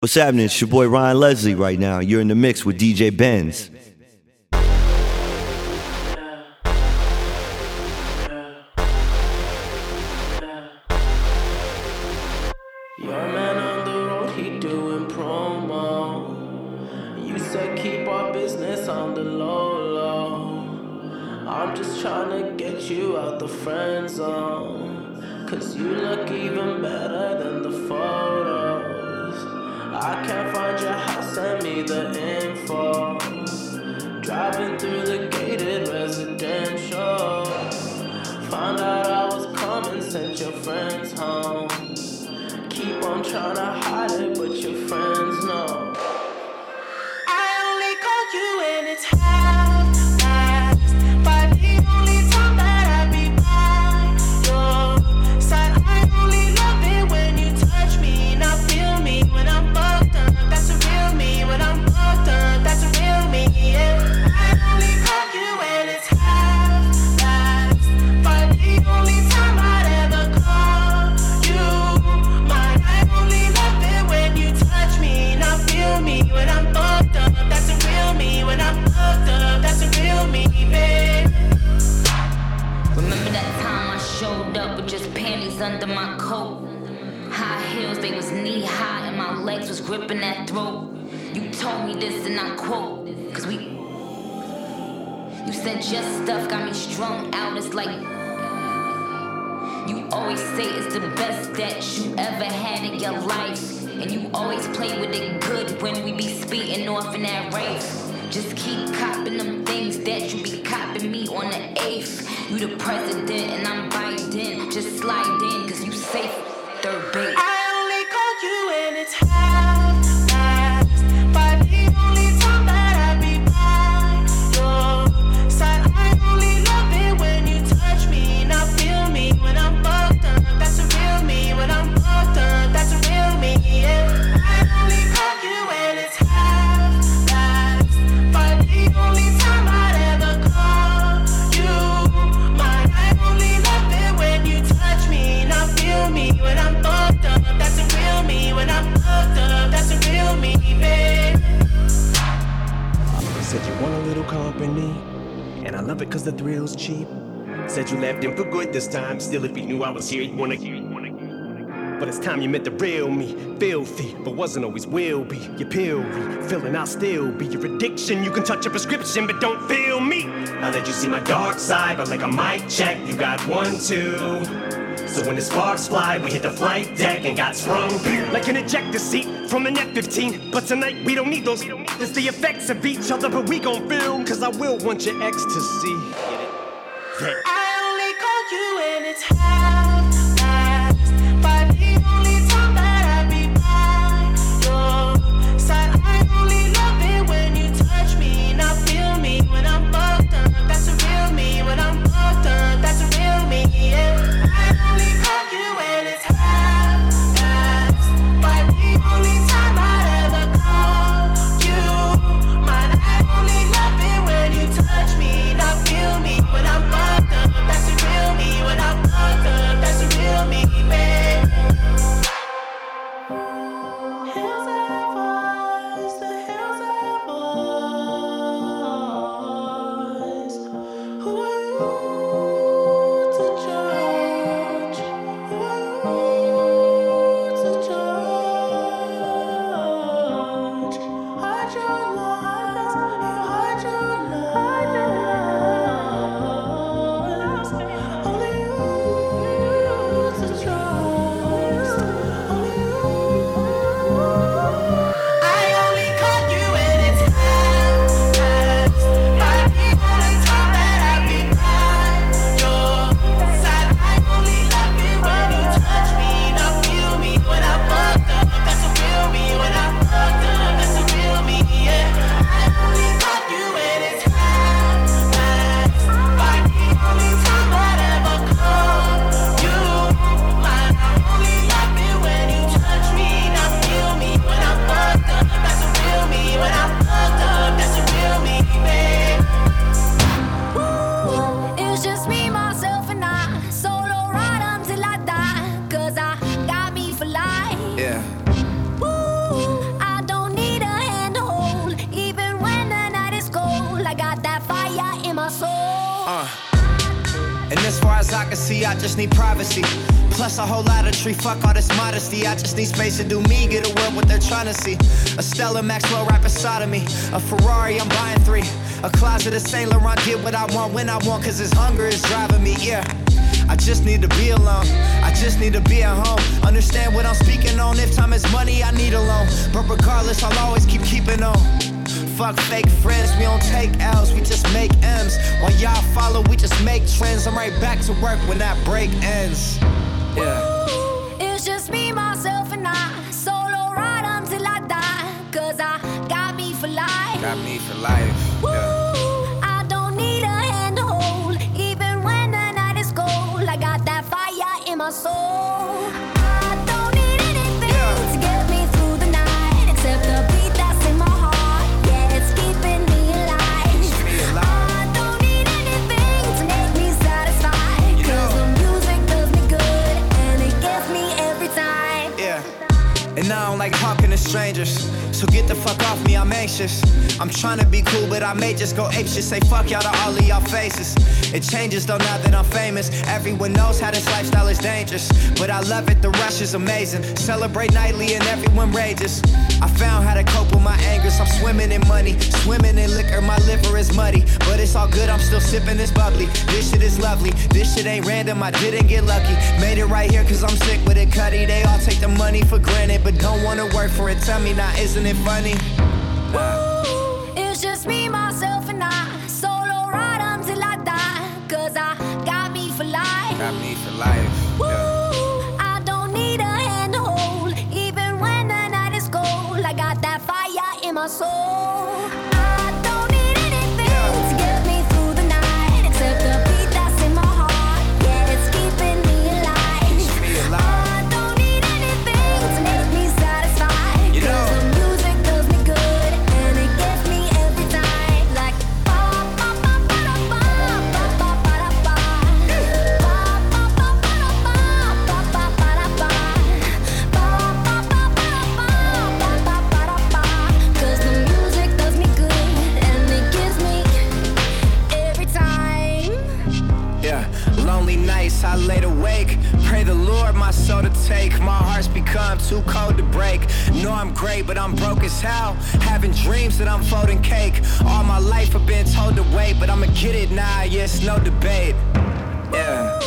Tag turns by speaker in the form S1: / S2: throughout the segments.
S1: What's happening? It's your boy Ryan Leslie right now. You're in the mix with DJ Benz.
S2: Gripping that throat. You told me this, and I quote, cause we. You said your stuff got me strung out, it's like. You always say it's the best that you ever had in your life. And you always play with it good when we be speeding off in that race. Just keep copping them things that you be copping me on the eighth. You the president
S3: love it
S4: cause the thrill's cheap. Said you left him for good this time, still if he knew I was here, he'd wanna But it's time you met the real me, filthy, but wasn't always will be. Your pill me, feeling I'll still be your addiction. You can touch a prescription, but don't feel me. Now that you see my dark side, but like a mic check, you got one, two. So when the sparks fly, we hit the flight deck and got sprung. Like an ejector seat from an F-15. But tonight we don't need those. It's the effects of each other, but we gon' film. Cause I will want your ecstasy. Get it?
S3: I only call you when it's half
S5: modesty. I just need space to do me, get away what they're trying to see. A Stella Maxwell right beside of me. A Ferrari, I'm buying three. A closet of Saint Laurent, get what I want when I want, cause this hunger is driving me, yeah. I just need to be alone. I just need to be at home. Understand what I'm speaking on. If time is money, I need a loan. But regardless, I'll always keep keeping on. Fuck fake friends, we don't take L's, we just make M's. While y'all follow, we just make trends. I'm right back to work when that break ends. Yeah.
S6: Got me for life.
S5: Yeah.
S6: I don't need a hand to hold. Even when the night is cold, I got that fire in my soul. I don't need anything to get me through the night. Except the beat that's in my heart. Yeah, it's keeping me alive.
S5: me alive.
S6: I don't need anything to make me satisfied.
S5: You
S6: Cause
S5: know.
S6: the music does me good. And it gets me every time.
S5: Yeah. And I don't like talking to strangers. So get the fuck off me, I'm anxious. I'm trying to be cool, but I may just go apeshit. Say fuck y'all to all of y'all faces. It changes though now that I'm famous. Everyone knows how this lifestyle is dangerous. But I love it, the rush is amazing. Celebrate nightly and everyone rages. I found how to cope with my angers. I'm swimming in money, swimming in liquor. My liver is muddy, but it's all good. I'm still sipping this bubbly. This shit is lovely. This shit ain't random. I didn't get lucky. Made it right here cause I'm sick with it, cutty. They all take the money for granted, but don't wanna work for it. Tell me now, isn't it funny?
S6: Fire
S5: Know I'm great, but I'm broke as hell. Having dreams that I'm folding cake. All my life I've been told to wait, but I'ma get it now, yes, no debate. Yeah.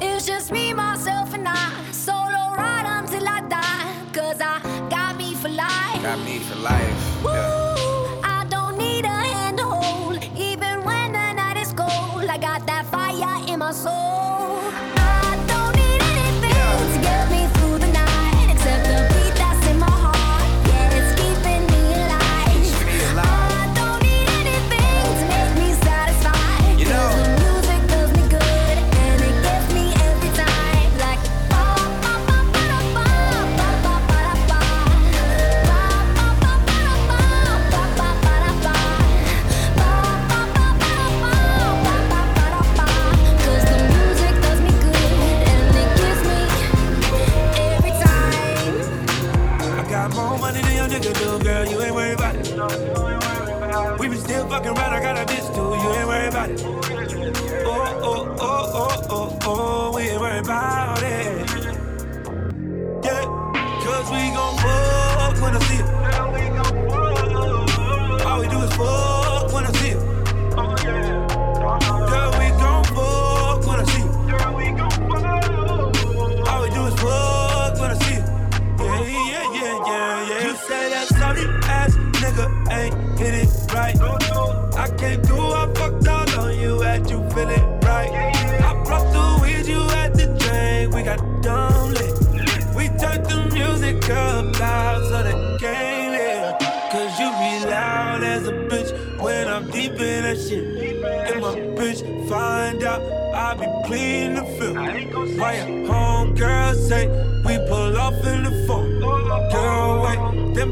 S6: It's just me, myself, and I. Solo ride until I die. Cause I got me for life.
S5: Got me for life.
S6: Woo,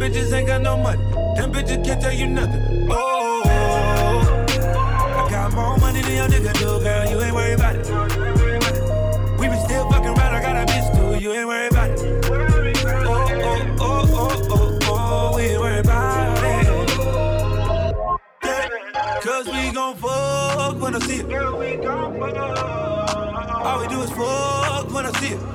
S7: bitches ain't got no money. Them bitches can't tell you nothing. Oh, I got more money than your nigga do, girl. You ain't worried about it. We be still fucking right. I got a bitch too. You ain't worried about it. Oh, oh, oh, oh, oh, oh. We ain't worried it. Cause we gon' fuck when I see it. All we do is fuck when I see it.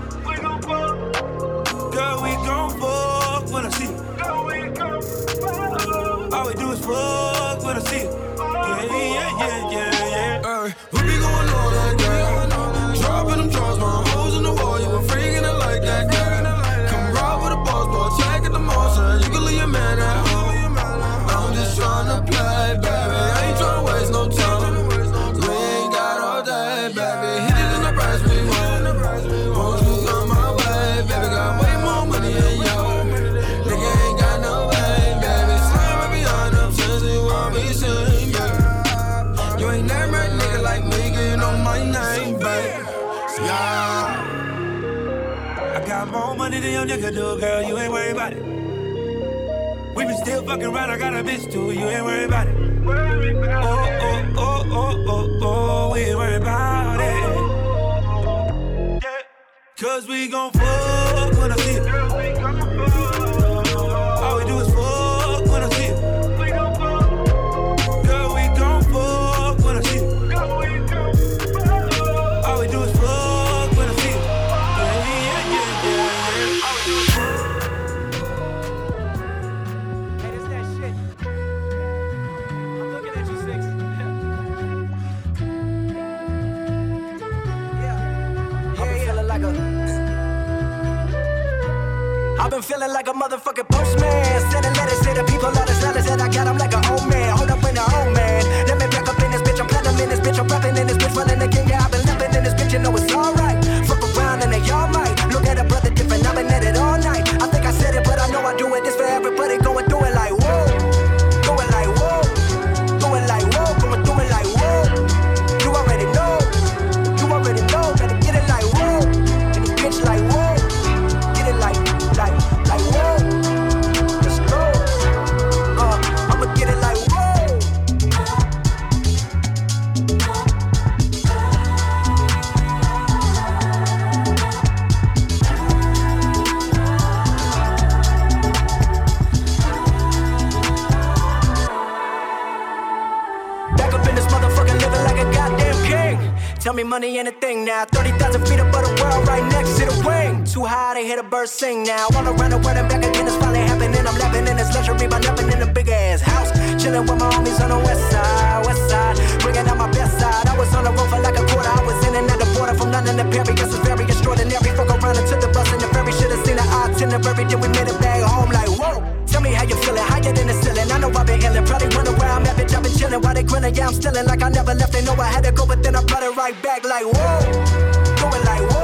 S8: flow real nigga
S7: do, girl, you ain't worried about it. We been still fucking around, I got a bitch too, you ain't worried about it. Oh, oh, oh, oh, oh, oh, we ain't worried about it. Cause we gon' fuck when I see
S9: it. Going like, what?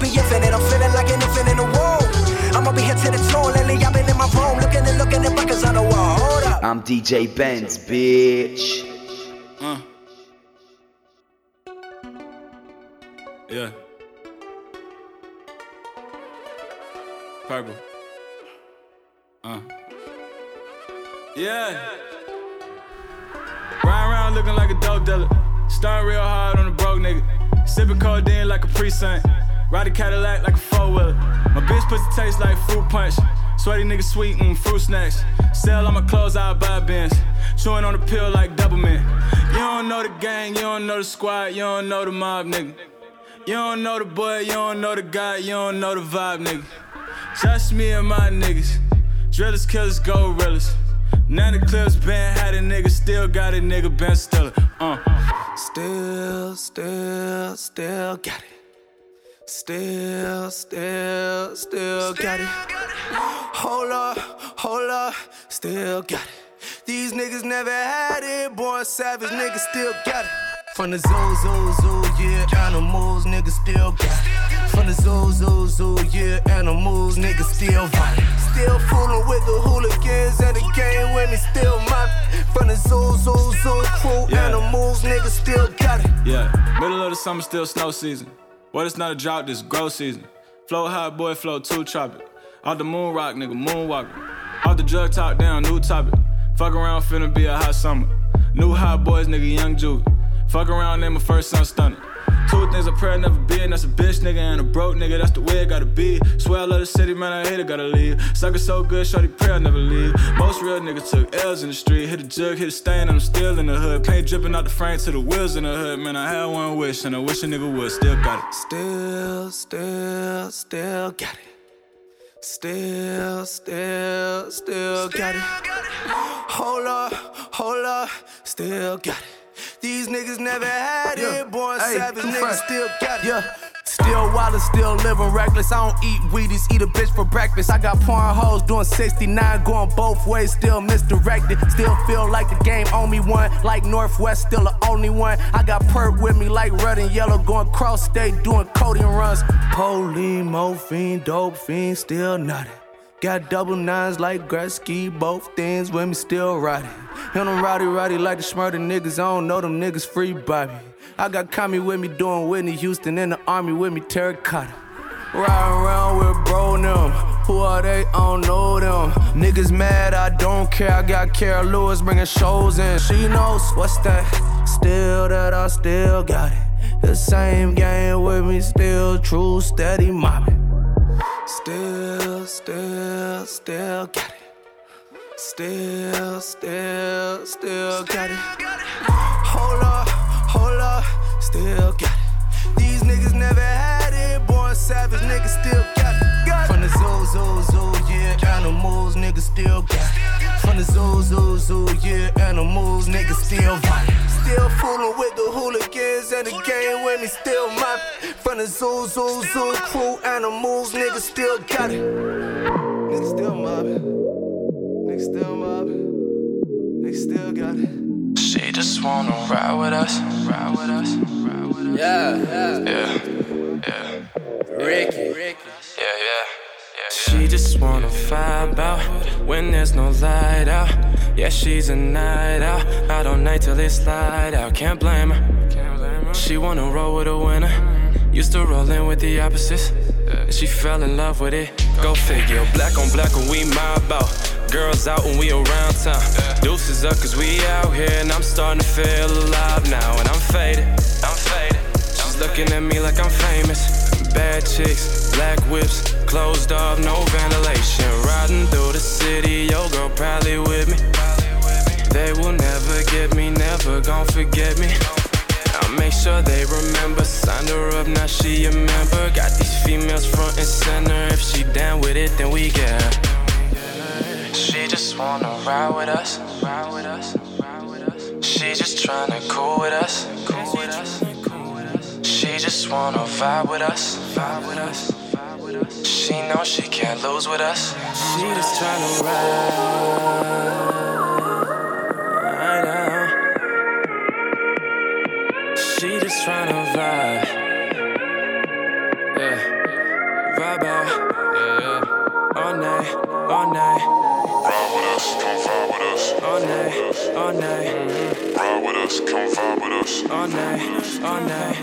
S9: be infinite. I'm feeling like an in. I'ma be here to the tone. Lately, I've been in my room, looking and looking at records on the wall. Hold up.
S1: I'm DJ Benz, bitch.
S10: Mm. Yeah. Purple. Uh. Yeah. Riding around looking like a dope dealer. Starting real hard on a broke nigga. Sipping codeine like a precinct. Ride a Cadillac like a four wheeler. My bitch pussy taste like fruit punch. Sweaty nigga sweet and fruit snacks. Sell all my clothes, I buy bins. Chewing on the pill like Doubleman. You don't know the gang, you don't know the squad, you don't know the mob, nigga. You don't know the boy, you don't know the guy, you don't know the vibe, nigga. Just me and my niggas. Drillers, killers, gorillas. Nine of clips been had a nigga, still got a nigga, been still. Uh.
S8: Still, still, still got it. Still, still, still got it. Hold up, hold up, still got it. These niggas never had it, born savage, niggas still got it. From the zoo, zoo, zoo, yeah, animals, niggas still got it. From the zoo, zoo, zoo, yeah, animals, niggas still violent. Still fooling with the hooligans and the game when it's still my. From the zoo, zoo, zoo, crew,
S10: yeah.
S8: animals, niggas still got it.
S10: Yeah, middle of the summer, still snow season. What it's not a drought, this grow season. Flow high, boy, flow too tropic. Off the moon rock, nigga, moonwalker. Off the drug talk down, new topic. Fuck around, finna be a hot summer. New hot boys, nigga, young Juve. Fuck around, name my first son stunner. Two things a prayer never be, and that's a bitch nigga and a broke nigga. That's the way it gotta be. Swear I love the city, man, I hate it, gotta leave. Sucker so good, shorty prayer never leave. Most real niggas took L's in the street. Hit a jug, hit a stain, and I'm still in the hood. Paint dripping out the frame to the wheels in the hood. Man, I had one wish, and I wish a nigga would. Still got it.
S8: Still, still, still got it. Still, still, still got it. Hold up, hold up, still got it. These niggas never had it, born savage, niggas still got it. Yeah. Still wild and still living reckless. I don't eat Wheaties, eat a bitch for breakfast. I got porn hoes doing 69, going both ways, still misdirected. Still feel like the game on me one, like Northwest, still the only one. I got perp with me like red and yellow, going cross state, doing coding runs. Police, morphine, dope fiend, still nothing. Got double nines like Gretzky, both things with me still riding. And I'm rowdy, rowdy like the smurder niggas. I don't know them niggas free Bobby. I got Kami with me doing Whitney Houston in the army with me terracotta. Riding around with bro and them. Who are they? I don't know them. Niggas mad, I don't care. I got Cara Lewis bringing shows in. She knows what's that. Still that I still got it. The same game with me, still true, steady mobbing. Still, still, still got it. Still, still, still got it. Hold up, hold up, still got it. These niggas never had it, born savage, niggas still got it. Got it. From the zoo, zoo, zoo, animals, niggas still got it. From the zoo, zoo, zoo, yeah, animals, niggas still violent. Still fooling with the hooligans and the game with me, still mopping. From the zoo, zoo, zoo crew, animals, niggas still got it. Niggas still mobbing. Niggas still mobbing. Niggas still got it.
S11: She just wanna ride with us, ride with us, ride with us.
S12: Yeah, yeah.
S11: Yeah, yeah.
S12: Ricky.
S11: Yeah, yeah.
S12: She just wanna vibe out when there's no light out. Yeah, she's a night out, out all night till it's light out. Can't blame her. She wanna roll with a winner. Used to roll in with the opposites. She fell in love with it. Go figure. Black on black when we mob out. Girls out when we around town. Deuces up cause we out here. And I'm starting to feel alive now. And I'm faded. I'm faded. She's looking at me like I'm famous. Bad chicks, black whips, closed off, no ventilation. Riding through the city, yo girl probably with me. They will never get me, never gon' forget me. I'll make sure they remember. Signed her up, now she a member. Got these females front and center. If she down with it, then we get her.
S11: She just wanna ride with us, ride with us, ride with us. She just tryna cool with us, cool with us. She just wanna vibe with us, vibe with us. She knows she can't lose with us.
S12: She just tryna ride out. She just tryna vibe. Yeah, vibe out. Yeah, yeah. All night, all night.
S13: Ride with us, come vibe with us.
S12: All night, all night. Mm-hmm.
S13: Ride with us, come vibe with us.
S12: All night, all night.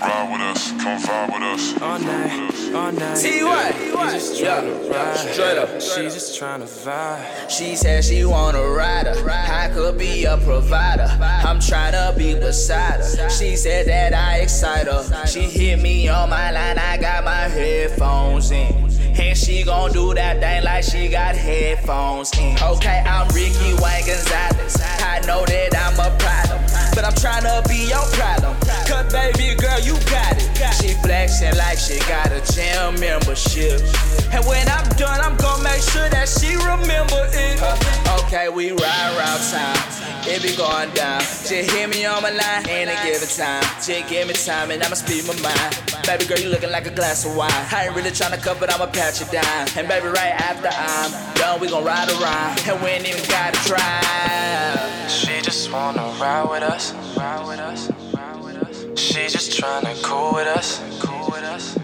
S13: Ride with us, come vibe with us.
S12: All night, all night. T.Y. She just Yeah, tryna ride. straight up. She just tryna vibe.
S14: She said she want a rider. I could be a provider. I'm tryna be beside her. She said that I excite her. She hit me on my line. I got my headphones in. And she gon' do that thing like she got headphones in. Okay, I'm Ricky Wayne Gonzalez. I know that I'm a problem, but I'm tryna be your problem. Cause baby girl, you got it. She flex, flexing like she got a gym membership. And when I'm done, I'm gonna make sure that she remember it. Huh, okay, we ride around town. It be going down. Just hear me on my line, ain't a given time. Just give me time and I'ma speed my mind. Baby girl, you looking like a glass of wine. I ain't really tryna cut, but I'ma patch you down. And baby, right after I'm done, we gon' ride around. And we ain't even gotta drive.
S12: She just wanna ride with us, ride with us, ride with us. She just tryna cool with us, cool with us, cool with us.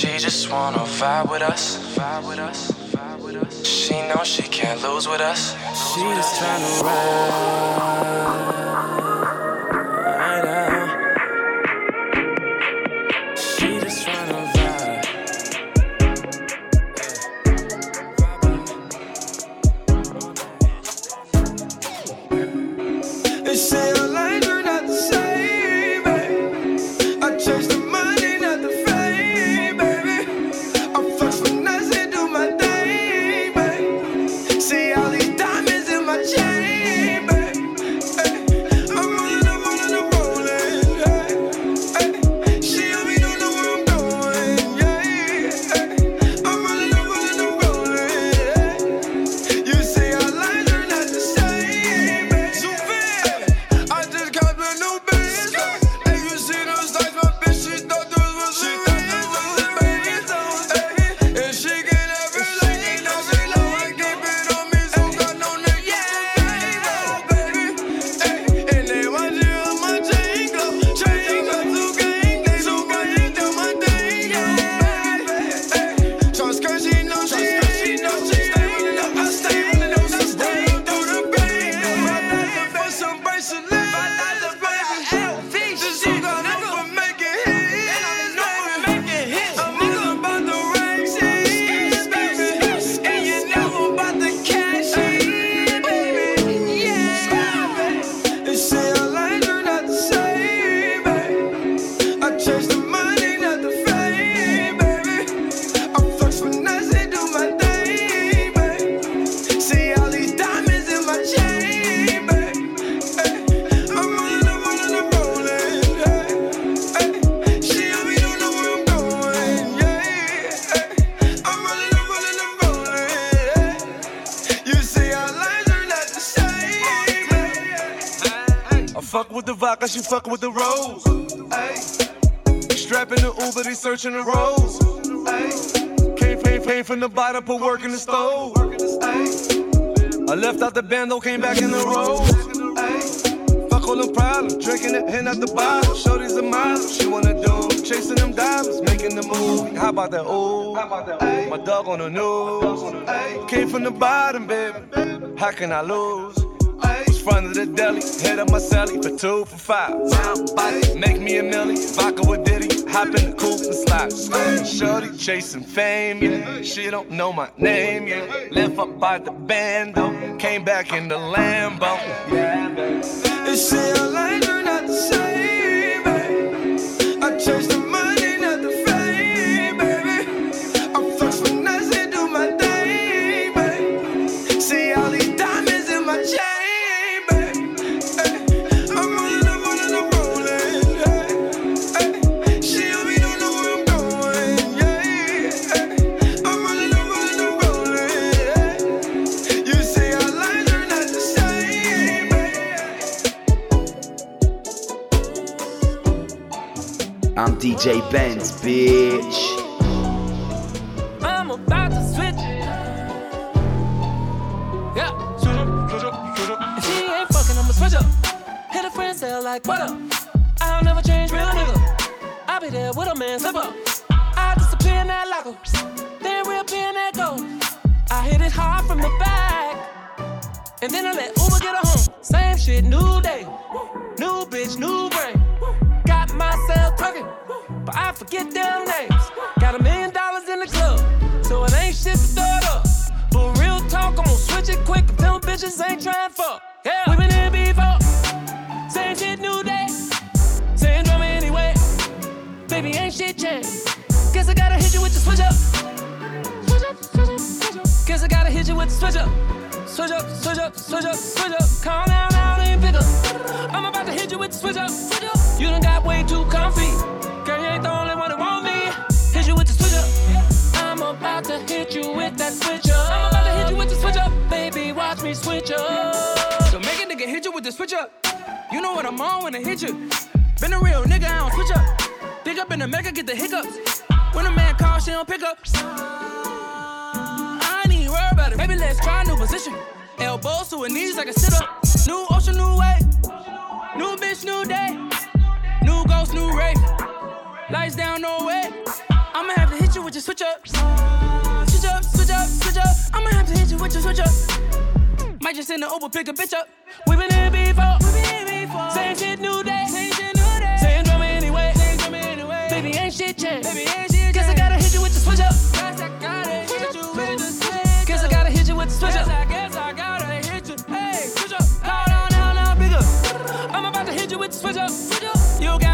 S12: She just wanna vibe with us, vibe with us, vibe with us. She knows she can't lose with us.
S8: She just tryna ride.
S7: The searching the roads. Came, from the bottom, put work in the stove. I left out the bando, came back in the road. Fuck all them problems, drinking it, hand at the bottle. Shorty's a model, she wanna do. Chasing them diamonds, making the move. How about that? Ooh, my dog on the news. Came from the bottom, baby. How can I lose? Front of the deli, head up my celly for two for five. Body, make me a milli, vodka with Diddy, hop in the coupe and slide. Shorty chasing fame, yeah. She don't know my name, yeah. Left up by the bando, came back in the Lambo. Yeah, baby. Say our lines
S15: DJ Benz, bitch.
S16: I'm about to switch. Yeah. If she ain't fucking, I'ma switch up. Hit a friend, tell like, what up? I'll never change, real nigga. I'll be there with a man, slip up. I disappear in that locker. Then reappear in that gold. I hit it hard from the back. And then I let Uber get her home. Same shit, new day. New bitch, new brain. But I forget them names. Got a million dollars in the club, so it ain't shit to throw up. But real talk, I'm gonna switch it quick and bitches ain't trying fuck. Yeah, we been here before. Same shit, new day. Same drama anyway. Baby, ain't shit changed. Guess I gotta hit you with the switch up. Switch up, switch up, switch up. Guess I gotta hit you with the switch up. Switch up, switch up, switch up, switch up. Calm down, now ain't pick up. I'm about to hit you with the switch up, switch up. You done got way too comfy ain't the only one who want me. Hit you with the switch up. I'm about to hit you with that switch up. I'm about to hit you with the switch up. Baby, watch me switch up.
S17: So make a nigga hit you with the switch up. You know what I'm on when I hit you. Been a real nigga, I don't switch up. Dig up in the mecca, get the hiccups. When a man calls, she don't pick up. I ain't even worry about it. Maybe let's try a new position. Elbows to her knees like a sit up. New ocean, new way. New bitch, new day. New ghost, new rape. Lights down, no way. I'ma have to hit you with your switch up. Switch up, switch up, switch up. I'ma have to hit you with your switch up. Might just send the Uber, pick a bitch up. We been here before. Same shit, new day. Same shit, new day. Same drama anyway. Same drama anyway. Baby, ain't shit changed. Baby, ain't shit Guess I gotta hit you with the switch up. Guess I gotta hit you with the switch. Guess I gotta hit you with the switch up. I guess I gotta hit you. Hey, switch up. Call down, down, down, bigger. I'm about to hit you with the switch up. Switch up. You got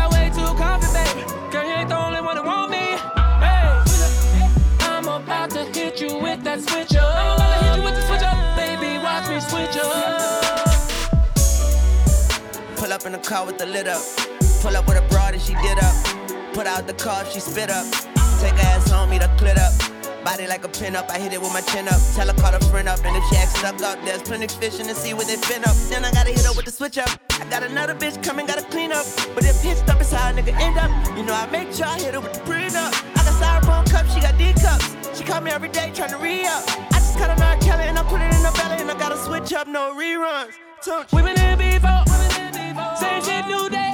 S17: that switch up. I'm about to hit you with the switch up. Baby, watch me switch up.
S18: Pull up in the car with the lid up. Pull up with a broad and she did up. Put out the car, she spit up. Take her ass home, meet her clit up. Body like a pin up, I hit it with my chin up. Tell her call a friend up, and if she acts stuck up, there's plenty fish in the sea where they fin up. Then I gotta hit her with the switch up. I got another bitch coming, gotta clean up. But if hitched up, it's how a nigga end up. You know I make sure I hit her with the prenup. I call me every day trying to re up. I just cut a nine Kelly and I put it in her belly, and I gotta switch up, no reruns.
S16: We been here before. Same shit, new day.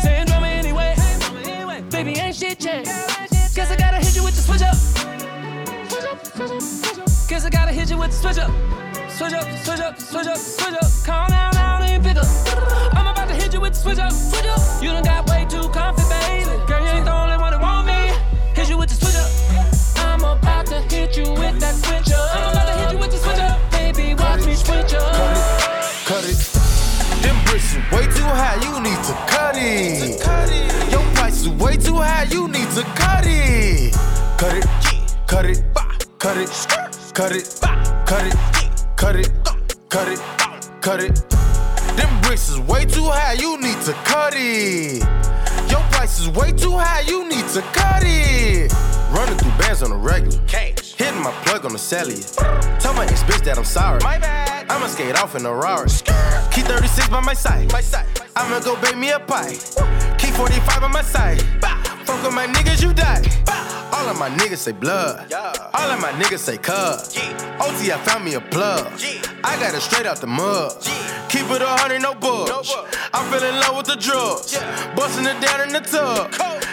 S16: Same drama anyway. Baby, ain't shit changed. Guess I gotta hit you with the switch up. Guess I gotta hit you with the switch up. Switch up, switch up, switch up, switch up. Calm down, down, and pick up. I'm about to hit you with the switch up, switch up. You done got way too confident, baby. Girl, you ain't the only hit you with that switch up. I'm about to hit you with the switch up. Baby, watch me switch up.
S19: Cut it. Them bricks is way too high, you need to cut it. Your price is way too high, you need to cut it. Cut it, cut it, cut it, cut it, cut it, cut it, cut it, cut it. Them bricks is way too high, you need to cut it. Your price is way too high, you need to cut it. Running through bands on a regular. Hitting my plug on the cellular. Tell my ex bitch that I'm sorry. My bad. I'ma skate off in a Rari. Key 36 by my side. My side. I'ma go bake me a pie. Key 45 on my side. Fuck with my niggas, you die. All of my niggas say blood. All of my niggas say cuz. OT, I found me a plug. I got it straight out the mud. Keep it a hundred, no bugs. I fell in love with the drugs. Busting it down in the tub.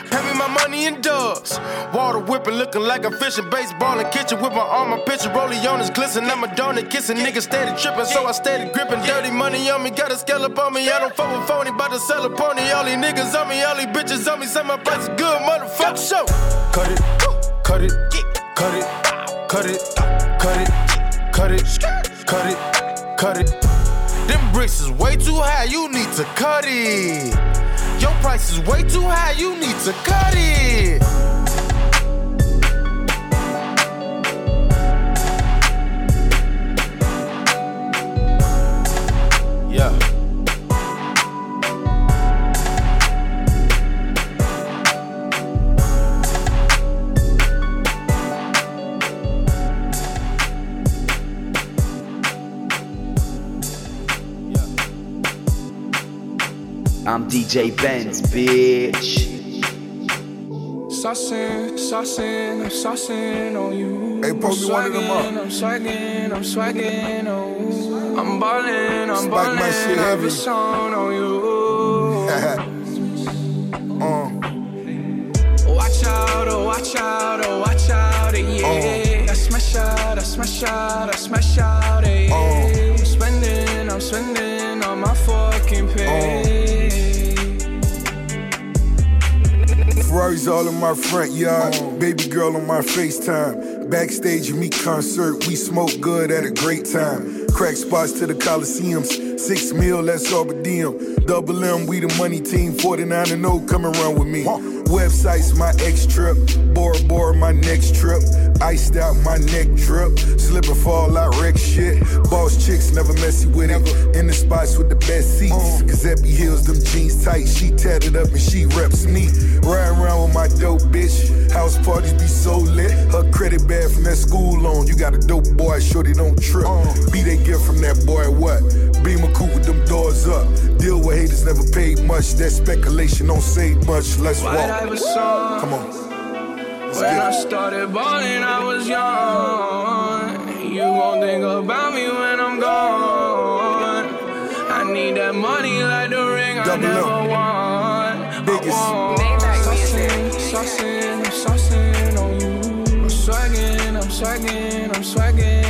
S19: Pay me my money in dubs. Water whipping, looking like I'm fishing. Baseball in kitchen with my arm, my picture. Rollie on his glisten. I'm a donut kissing. Niggas steady tripping, so I steady gripping. Dirty money on me, got a scallop on me. I don't fuck with phony, bout to sell a pony. All these niggas on me, all these bitches on me. Say my price is good, motherfucker. Show. Cut it, cut it, cut it, cut it, cut it, cut it, cut it, cut it. Them bricks is way too high, you need to cut it. Your price is way too high, you need to cut it.
S15: DJ Benz, bitch.
S20: Saucing, saucing, I'm saucing on you.
S21: Hey, Pope, you one of them up.
S20: I'm swagging, I'm swagging on you. I'm ballin', I'm
S21: Spike my
S20: ballin',
S21: shit
S20: I'm
S21: heavy.
S20: a song on you.
S21: All in my front yard. Baby girl on my FaceTime. Backstage me concert, we smoke good at a great time. Crack spots to the Coliseums. Six mil, that's all but diem. Double M, we the money team. 49 and 0 coming around with me. Websites, my ex trip. Bora Bora, my next trip. Iced out, my neck drip. Slip and fall I wreck shit. Boss chicks, never messy with it. In the spots with the best seats. Uh-huh. Giuseppe Hills, them jeans tight. She tatted up and she reps me. Riding around with my dope bitch. House parties be so lit. Her credit bad from that school loan. You got a dope boy, shorty don't trip. Uh-huh. Be they gift from that boy, what? Beam a coupe with them doors up. Deal with haters, never paid much. That speculation don't say much. Let's
S20: White
S21: walk.
S20: Iverson song.
S21: Come on.
S20: When I started balling, I was young. You won't think about me when I'm gone. I need that money like the ring I
S21: Double
S20: never
S21: M.
S20: won.
S21: Biggest.
S20: I want saucing, saucing, I'm saucing on you. I'm swagging, I'm swagging, I'm swagging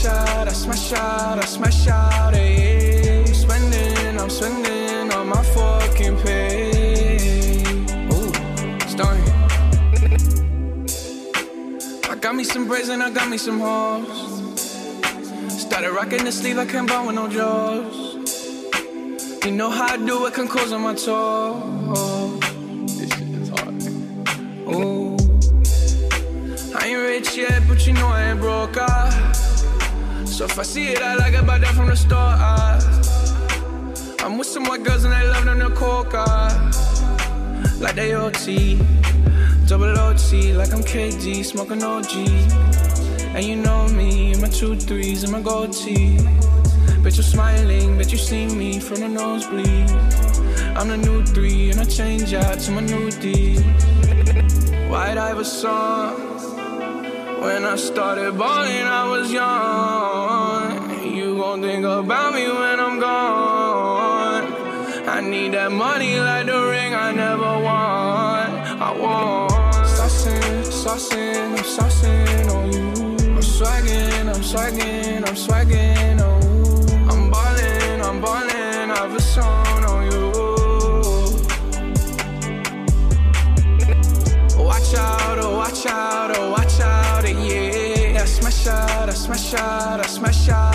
S20: smash out, I smash out, I smash out, eh, yeah. I'm spending, I'm spending on my fucking pay. Ooh, starting. I got me some braids and I got me some hoes. Started rocking the sleeve, I can't buy with no jaws. You know how I do it, can close on my toes. This shit is hard. Ooh. I ain't rich yet, but you know I ain't broke. Ah. So if I see it, I like it, buy that from the store. Ah. I'm with some white girls and they love them to coca. Like they OT, double OT, like I'm KD, smoking OG. And you know me, my two threes and my gold tee. Bet you're smiling, bet you see me from the nosebleed. I'm the new three, and I change out to my new D. White Iverson. When I started balling, I was young. You gon' think about me when I'm gone. I need that money like the ring I never won. I want saucing, saucing, I'm saucing on you. I'm swagging, I'm swagging, I'm swagging on out, I smash out,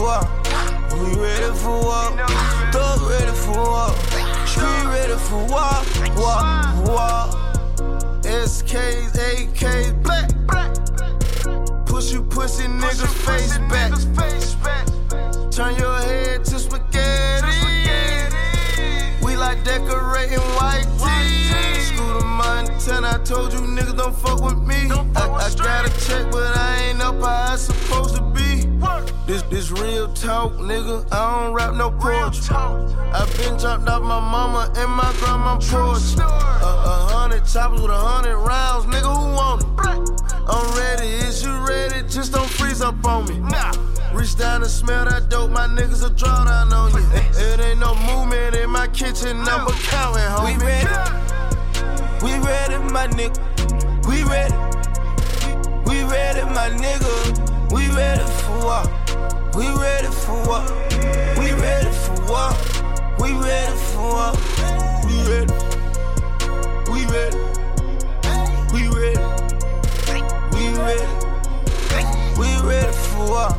S19: what? We ready for what? Thug ready for what? Street ready for what? What? What? SKs, AKs, black. Push you pussy niggas face back. Turn your head to spaghetti. We like decorating white tees. Scooter Montana.
S22: I told you niggas don't fuck with me. I, I got a check, but I ain't up how I supposed to be. This this real talk, nigga. I don't rap no poetry. I been dropped off my mama and my grandma porch. A, a hundred choppers with a hundred rounds, nigga. Who want it? I'm ready. Is you ready? Just don't freeze up on me. Nah. Reach down and smell that dope, my niggas will draw down on you. It ain't no movement in my kitchen, number counting, homie.
S23: We ready. We ready, my nigga. We ready. We ready, my nigga. We ready for what? We ready for what? We ready for what? We ready for what? We ready. We ready. We ready. We ready. We ready for what?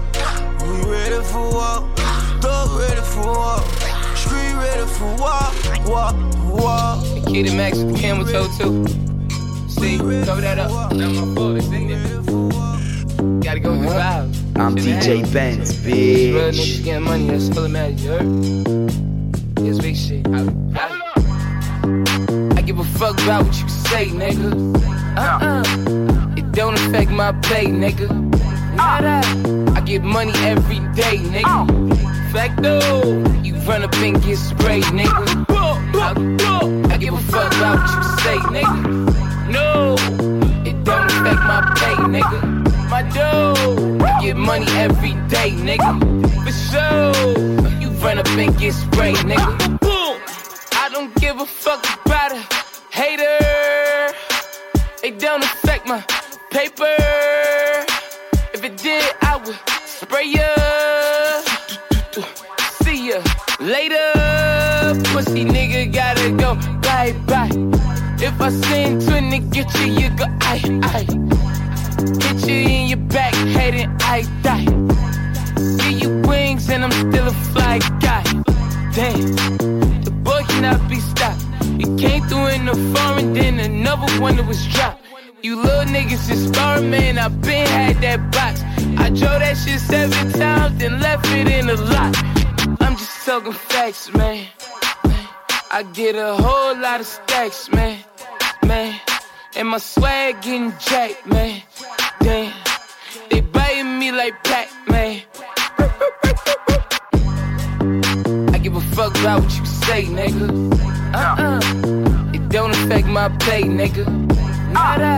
S23: We ready for what? Thug ready for what? Street ready for what? What? What?
S24: And Max with the camel toe too. See, cover that up. Not my fault, it's in there. Gotta go with the vibe.
S7: I'm DJ. Benz,
S24: These real
S7: bitch.
S24: niggas getting money, that's matters, you heard? This big shit. I, I, I give a fuck about what you say, nigga. Uh-uh. It don't affect my pay, nigga. Nada. I get money every day, nigga. Facto, you run up and get sprayed, nigga. I, I give a fuck about what you say, nigga. No, it don't affect my pay, nigga. My dough, I get money every day, nigga. For sure, you run up and get sprayed, nigga. Boom, I don't give a fuck about a hater. It don't affect my paper. If it did, I would spray ya. See ya later. Pussy nigga gotta go bye bye. If I send to nigga get you, you go aye aye. Hit you in your back, and I die. Give you wings and I'm still a fly guy. Damn, the boy cannot be stopped. He came through in the foreign, then another one that was dropped. You little niggas is sparring, man. I been had that box. I drove that shit seven times, then left it in the lot. I'm just talking facts, man. I get a whole lot of stacks, man. Man. And my swag getting jacked, man. Damn. They biting me like Pac, man. I give a fuck about what you say, nigga. Uh-uh. It don't affect my pay, nigga. Nada.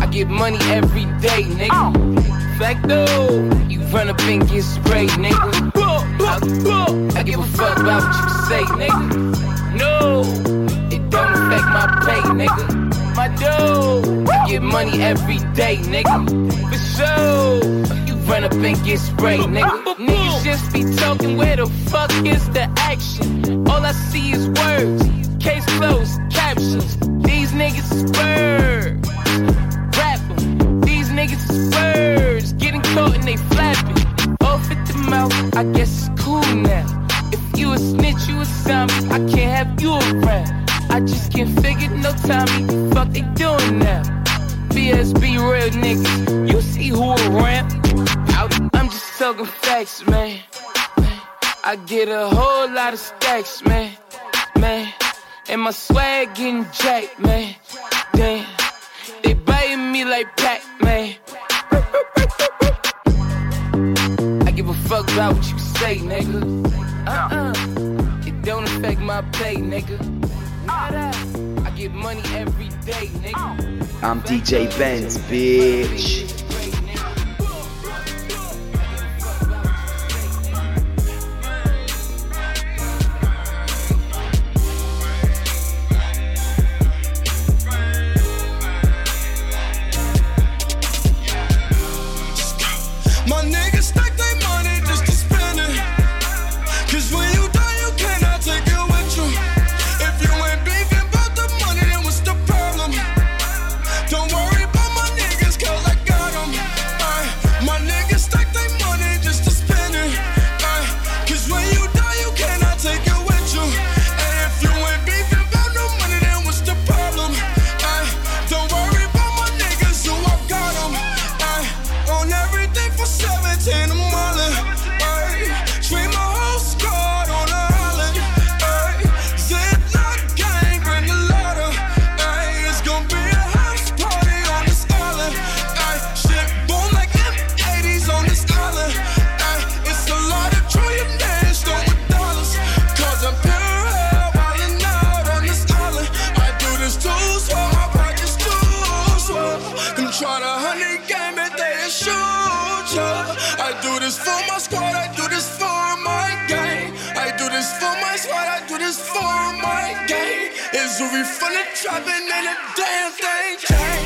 S24: I get money every day, nigga. Facto, you run up and get sprayed, nigga. I, I give a fuck about what you say, nigga. No, it don't affect my pay, nigga. My dough, I get money every day, nigga. For sure, you run up and get sprayed, nigga. Niggas just be talking, where the fuck is the action? All I see is words, case closed, captions. These niggas is birds. Rap 'em. These niggas is birds. Getting caught and they flapping. Off at the mouth, I guess it's cool now. If you a snitch, you a zombie. I can't have you around. I just can't figure no time. Niggas. You see who around? I'm just talking facts, man. I get a whole lot of stacks, man. Man. And my swag getting jacked, man. Damn. They biting me like Pac, man. I give a fuck about what you say, nigga. Uh-uh. It don't affect my pay, nigga. I get money every day, nigga.
S7: I'm DJ Benz, bitch.
S1: Uri from the trap and then a damn thing changed.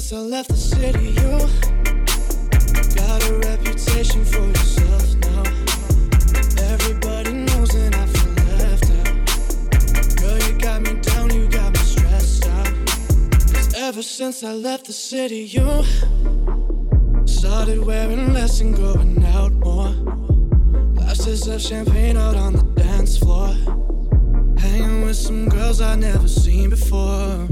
S22: since I left the city, you got a reputation for yourself now. Everybody knows and I feel left out. Girl, you got me down, you got me stressed out. 'Cause ever since I left the city, you started wearing less and going out more. Glasses of champagne out on the dance floor. Hanging with some girls I never seen before.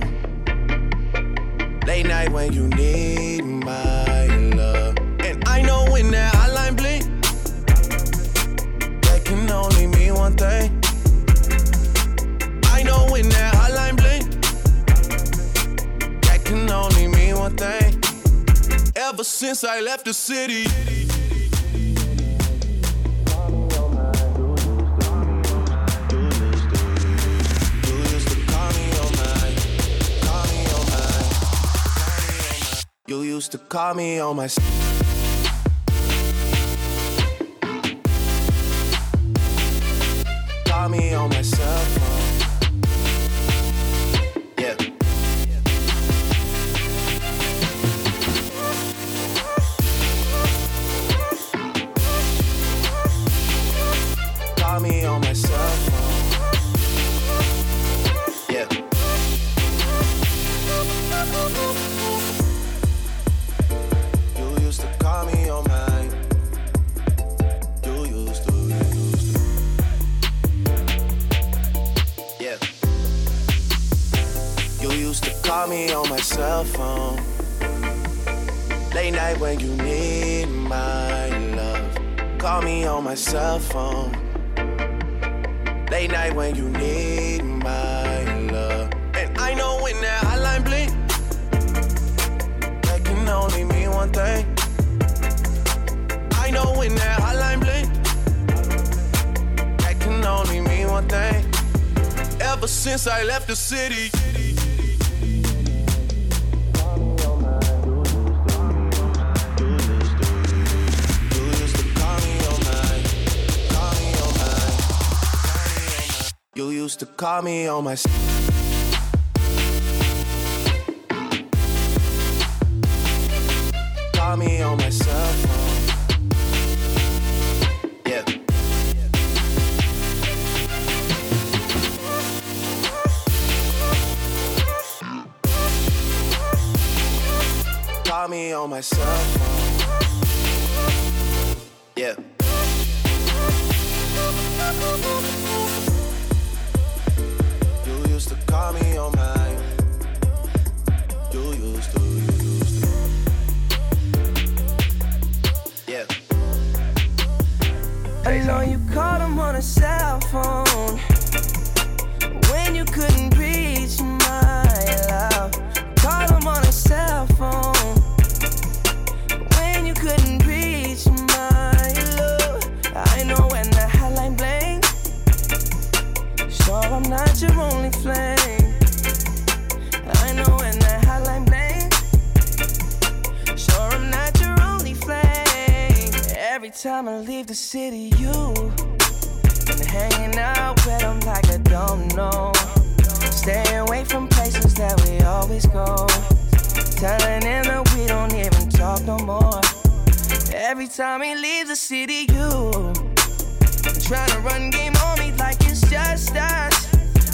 S22: Since I left the city. You used to call me on my.
S25: You used to call me on my. Call me on my cell phone. Yeah. Call me on my cell phone. Yeah. Call on my. You used to, you used to. Yeah.
S26: I know you called him on a cell phone when you couldn't reach my love. Called him on a cell phone when you couldn't reach my love. I know when the hotline bling. Sure, I'm not your only flame. Every time I leave the city, you been hanging out with them like I don't know. Stay away from places that we always go. Telling him that we don't even talk no more. Every time he leaves the city, you trying to run game on me like it's just us.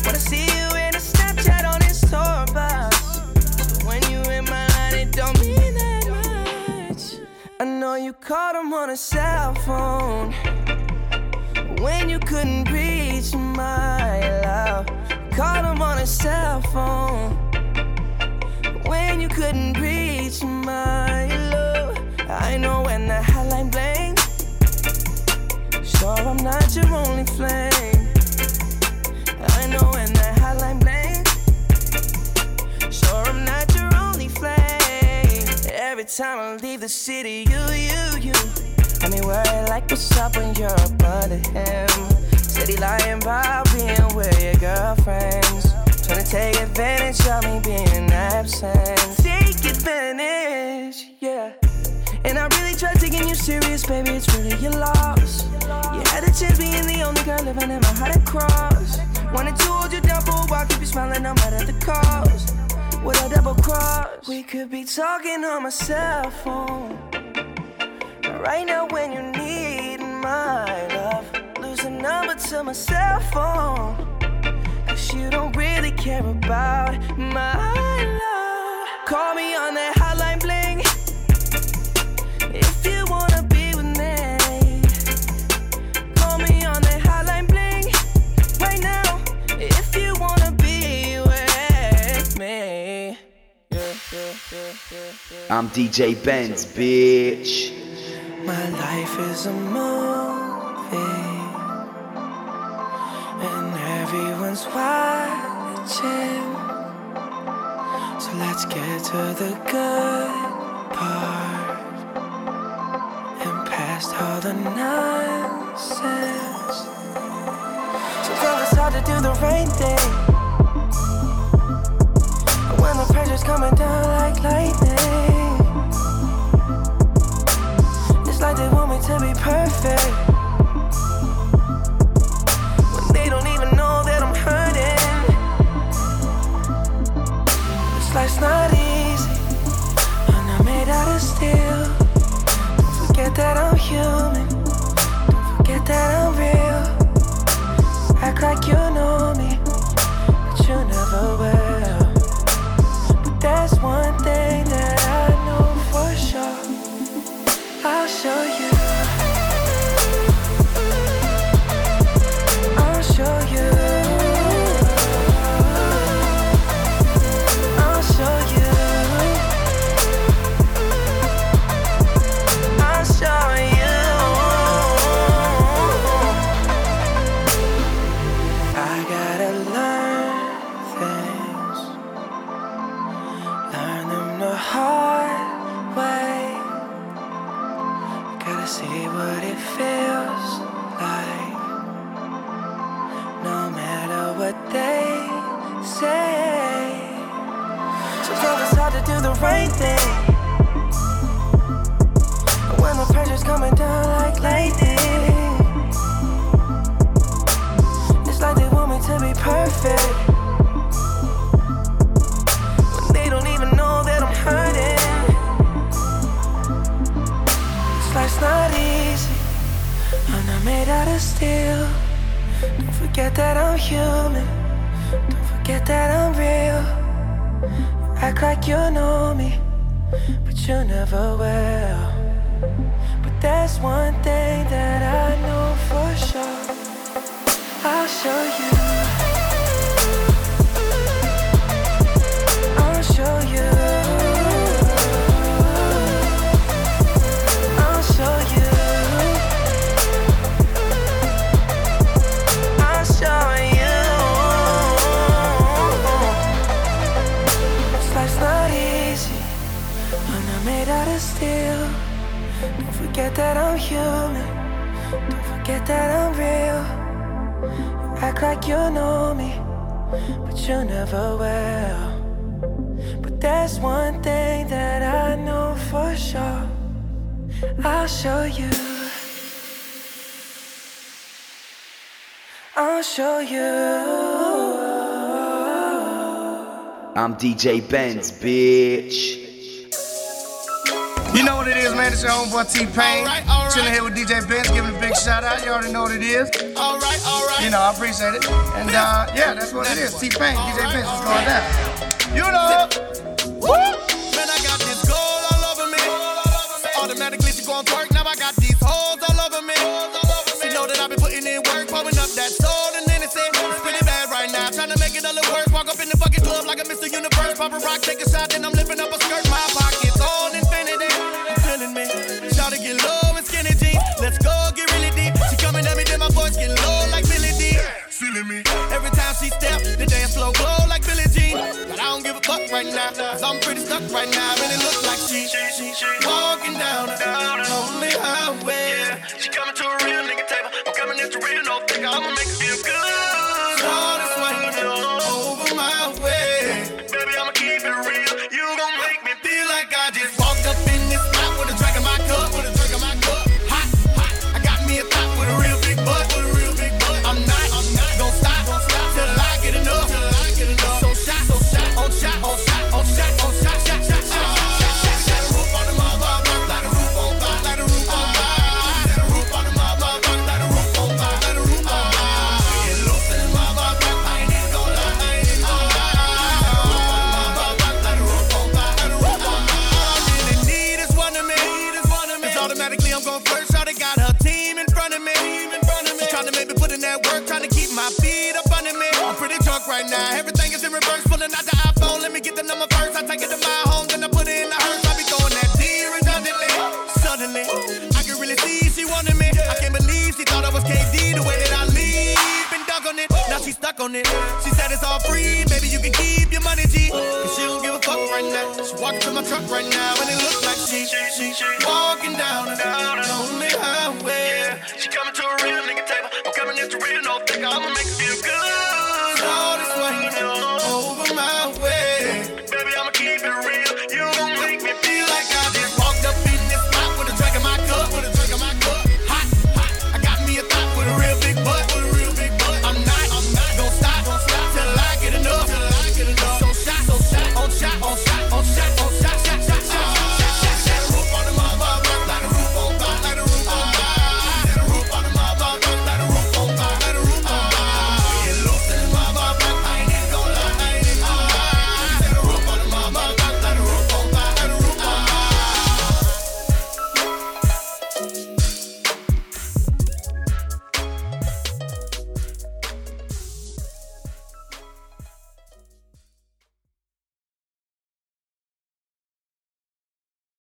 S26: Wanna see you in a Snapchat on his tour know you called him on a cell phone when you couldn't reach my love. Called him on a cell phone when you couldn't reach my time I leave the city, you, you, you. I mean, worry like what's up when you're up under him. He lying about being with your girlfriends. Trying to take advantage of me being absent. Take advantage, yeah. And I really tried taking you serious, baby. It's really your loss. You had a chance being the only girl living in my heart across. cross. Wanted to hold you down for a while, keep you smiling no matter the cost. With a double cross, we could be talking on my cell phone. Right now, when you need my love, lose the number to my cell phone. Cause you don't really care about my love. Call me on that
S15: I'm DJ Benz, bitch.
S26: My life is a movie, and everyone's watching. So let's get to the good part and past all the nonsense. Sometimes it's hard to do the right thing when the pressure's coming down like lightning. Be show you. I'll show you.
S22: I'm
S15: DJ Benz, bitch.
S27: You know what it is, man. It's your homeboy T Pain. All right, all right. Chilling here with DJ Benz, giving a big shout out. You already know what it is. All right, all right. You know, I appreciate it. And uh, yeah, that's what it is. T Pain, DJ Benz, is going down. You know.
S28: Woo! Pop a rock, take a shot, then I'm lifting up a skirt. My pockets on infinity. You feeling me? Shout to get low in skinny jeans. Let's go, get really deep. She coming at me, then my voice get low like Billy D. Feeling me? Every time she step, the dance floor glow like Billie Jean. But I don't give a fuck right now, cause I'm pretty stuck right now. And Really looks like she, she, she walking down the lonely highway. Yeah, She coming to a real nigga table. I'm coming at the real, no nigga. I'ma make a